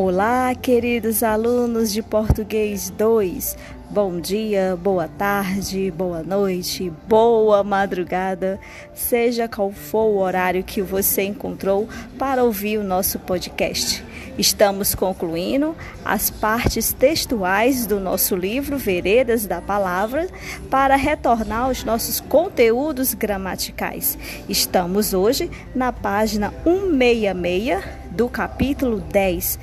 Olá, queridos alunos de Português 2. Bom dia, boa tarde, boa noite, boa madrugada, seja qual for o horário que você encontrou para ouvir o nosso podcast. Estamos concluindo as partes textuais do nosso livro Veredas da Palavra para retornar aos nossos conteúdos gramaticais. Estamos hoje na página 166 do capítulo 10,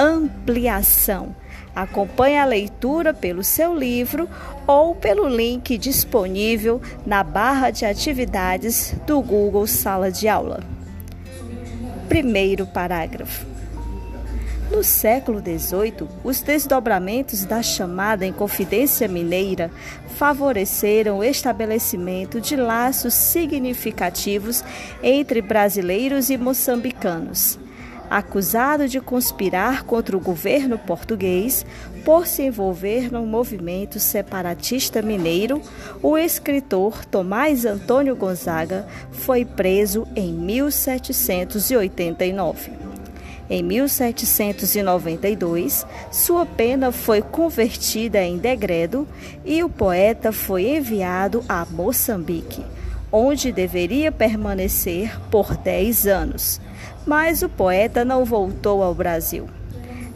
Ampliação. Acompanhe a leitura pelo seu livro ou pelo link disponível na barra de atividades do Google Sala de Aula. Primeiro parágrafo. No século XVIII, os desdobramentos da chamada Inconfidência Mineira favoreceram o estabelecimento de laços significativos entre brasileiros e moçambicanos acusado de conspirar contra o governo português por se envolver no movimento separatista mineiro, o escritor Tomás Antônio Gonzaga foi preso em 1789. Em 1792, sua pena foi convertida em degredo e o poeta foi enviado a Moçambique, onde deveria permanecer por 10 anos mas o poeta não voltou ao Brasil.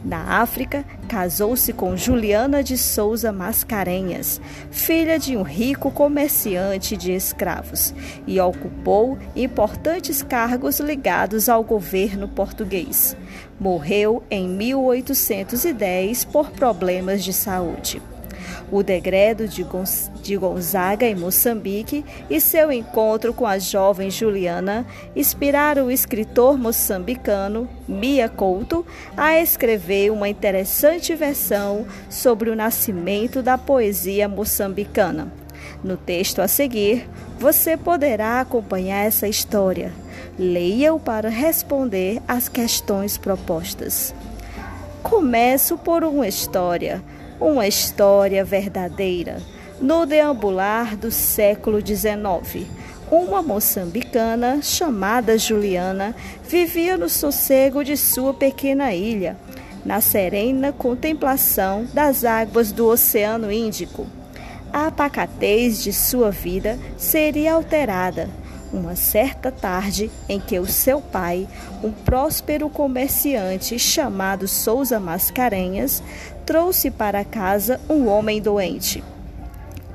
Na África, casou-se com Juliana de Souza Mascarenhas, filha de um rico comerciante de escravos, e ocupou importantes cargos ligados ao governo português. Morreu em 1810 por problemas de saúde o degredo de, Gonzaga em Moçambique e seu encontro com a jovem Juliana inspiraram o escritor moçambicano Mia Couto a escrever uma interessante versão sobre o nascimento da poesia moçambicana. No texto a seguir, você poderá acompanhar essa história. Leia-o para responder às questões propostas. Começo por uma história uma história verdadeira. No deambular do século XIX, uma moçambicana chamada Juliana vivia no sossego de sua pequena ilha, na serena contemplação das águas do Oceano Índico. A pacatez de sua vida seria alterada uma certa tarde em que o seu pai, um próspero comerciante chamado Souza Mascarenhas, trouxe para casa um homem doente.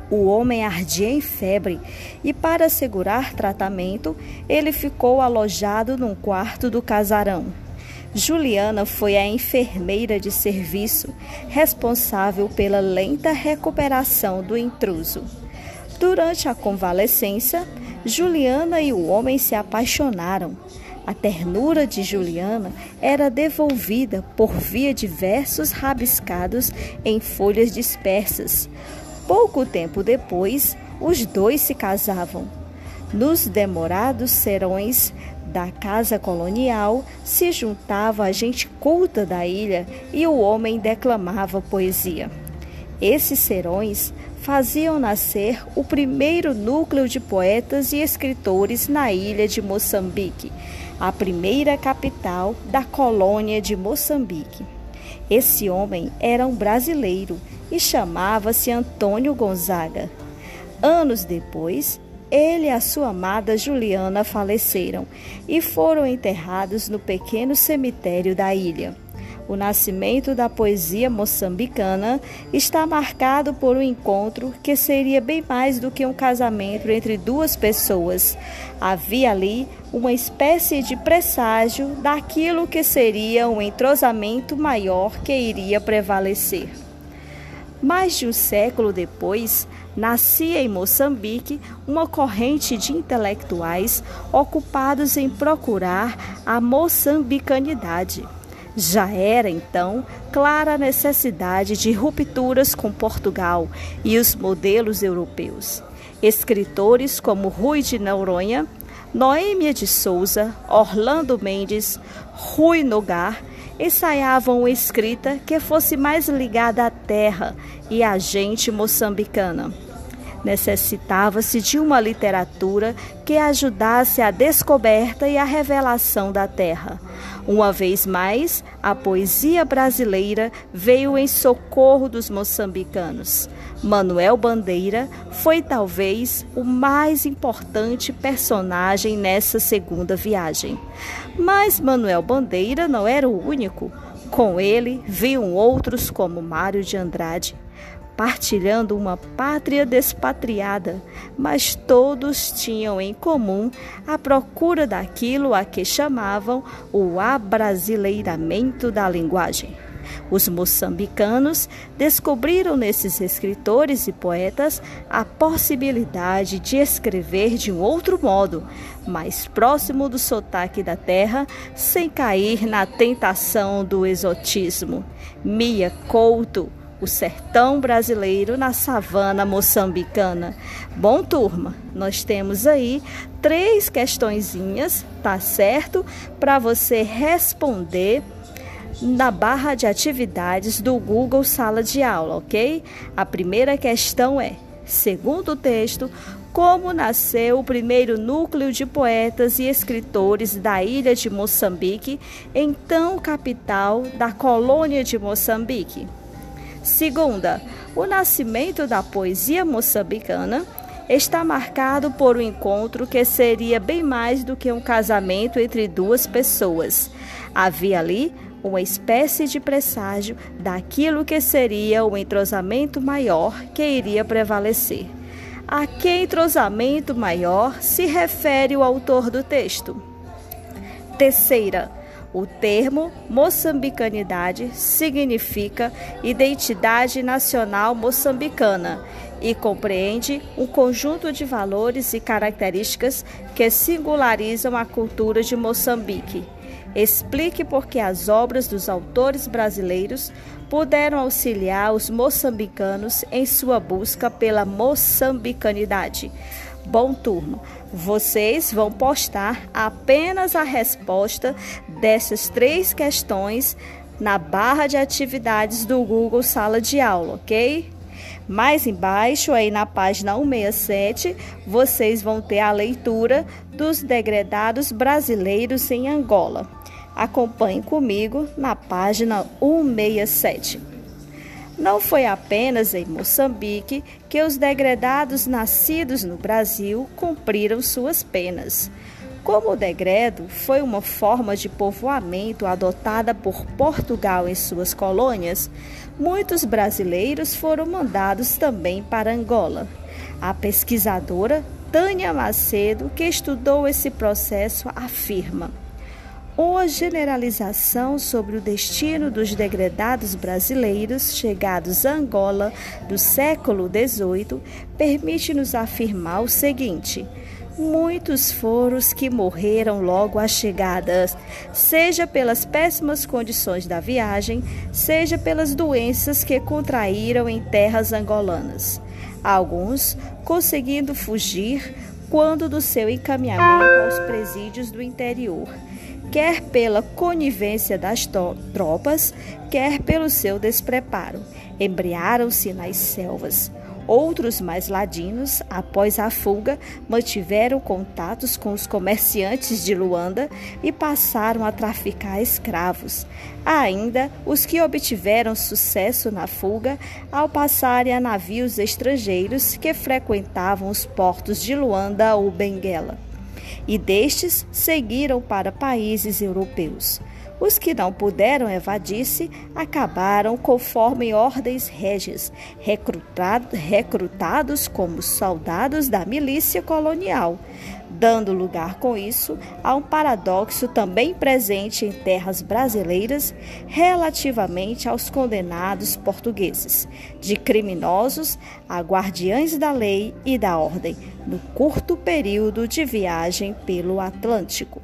O homem ardia em febre e, para assegurar tratamento, ele ficou alojado num quarto do casarão. Juliana foi a enfermeira de serviço responsável pela lenta recuperação do intruso. Durante a convalescência, Juliana e o homem se apaixonaram. A ternura de Juliana era devolvida por via de versos rabiscados em folhas dispersas. Pouco tempo depois, os dois se casavam. Nos demorados serões da casa colonial se juntava a gente culta da ilha e o homem declamava poesia. Esses serões faziam nascer o primeiro núcleo de poetas e escritores na ilha de Moçambique, a primeira capital da colônia de Moçambique. Esse homem era um brasileiro e chamava-se Antônio Gonzaga. Anos depois, ele e a sua amada Juliana faleceram e foram enterrados no pequeno cemitério da ilha. O nascimento da poesia moçambicana está marcado por um encontro que seria bem mais do que um casamento entre duas pessoas. Havia ali uma espécie de presságio daquilo que seria um entrosamento maior que iria prevalecer. Mais de um século depois, nascia em Moçambique uma corrente de intelectuais ocupados em procurar a moçambicanidade. Já era então clara a necessidade de rupturas com Portugal e os modelos europeus. Escritores como Rui de Noronha, Noêmia de Souza, Orlando Mendes, Rui Nogar ensaiavam uma escrita que fosse mais ligada à terra e à gente moçambicana. Necessitava-se de uma literatura que ajudasse a descoberta e a revelação da terra. Uma vez mais, a poesia brasileira veio em socorro dos moçambicanos. Manuel Bandeira foi talvez o mais importante personagem nessa segunda viagem. Mas Manuel Bandeira não era o único. Com ele vinham outros como Mário de Andrade, partilhando uma pátria despatriada, mas todos tinham em comum a procura daquilo a que chamavam o abrasileiramento da linguagem. Os moçambicanos descobriram nesses escritores e poetas a possibilidade de escrever de um outro modo, mais próximo do sotaque da terra, sem cair na tentação do exotismo. Mia Couto, o sertão brasileiro na savana moçambicana. Bom, turma, nós temos aí três questõezinhas, tá certo? Para você responder na barra de atividades do Google Sala de Aula, ok? A primeira questão é: segundo o texto, como nasceu o primeiro núcleo de poetas e escritores da ilha de Moçambique, então capital da colônia de Moçambique? Segunda, o nascimento da poesia moçambicana está marcado por um encontro que seria bem mais do que um casamento entre duas pessoas. Havia ali uma espécie de presságio daquilo que seria o entrosamento maior que iria prevalecer. A que entrosamento maior se refere o autor do texto? Terceira, o termo moçambicanidade significa identidade nacional moçambicana e compreende um conjunto de valores e características que singularizam a cultura de Moçambique Explique por que as obras dos autores brasileiros puderam auxiliar os moçambicanos em sua busca pela moçambicanidade. Bom, turma, vocês vão postar apenas a resposta dessas três questões na barra de atividades do Google Sala de Aula, ok? Mais embaixo, aí na página 167, vocês vão ter a leitura dos degredados brasileiros em Angola. Acompanhe comigo na página 167. Não foi apenas em Moçambique que os degredados nascidos no Brasil cumpriram suas penas. Como o degredo foi uma forma de povoamento adotada por Portugal em suas colônias, muitos brasileiros foram mandados também para Angola. A pesquisadora Tânia Macedo, que estudou esse processo, afirma uma generalização sobre o destino dos degredados brasileiros chegados a Angola do século XVIII permite-nos afirmar o seguinte: muitos foram os que morreram logo à chegada, seja pelas péssimas condições da viagem, seja pelas doenças que contraíram em terras angolanas. Alguns conseguindo fugir quando do seu encaminhamento aos presídios do interior quer pela conivência das tropas, quer pelo seu despreparo. Embriaram-se nas selvas. Outros mais ladinos, após a fuga, mantiveram contatos com os comerciantes de Luanda e passaram a traficar escravos. Ainda os que obtiveram sucesso na fuga ao passarem a navios estrangeiros que frequentavam os portos de Luanda ou Benguela e destes seguiram para países europeus. Os que não puderam evadir-se acabaram conforme ordens régias, recrutados como soldados da milícia colonial, dando lugar com isso a um paradoxo também presente em terras brasileiras relativamente aos condenados portugueses, de criminosos a guardiães da lei e da ordem, no curto período de viagem pelo Atlântico.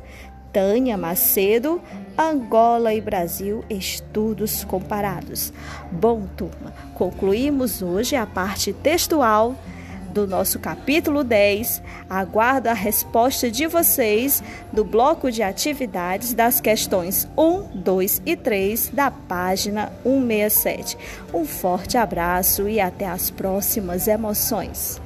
Tânia Macedo, Angola e Brasil, estudos comparados. Bom, turma, concluímos hoje a parte textual do nosso capítulo 10. Aguardo a resposta de vocês do bloco de atividades das questões 1, 2 e 3 da página 167. Um forte abraço e até as próximas emoções.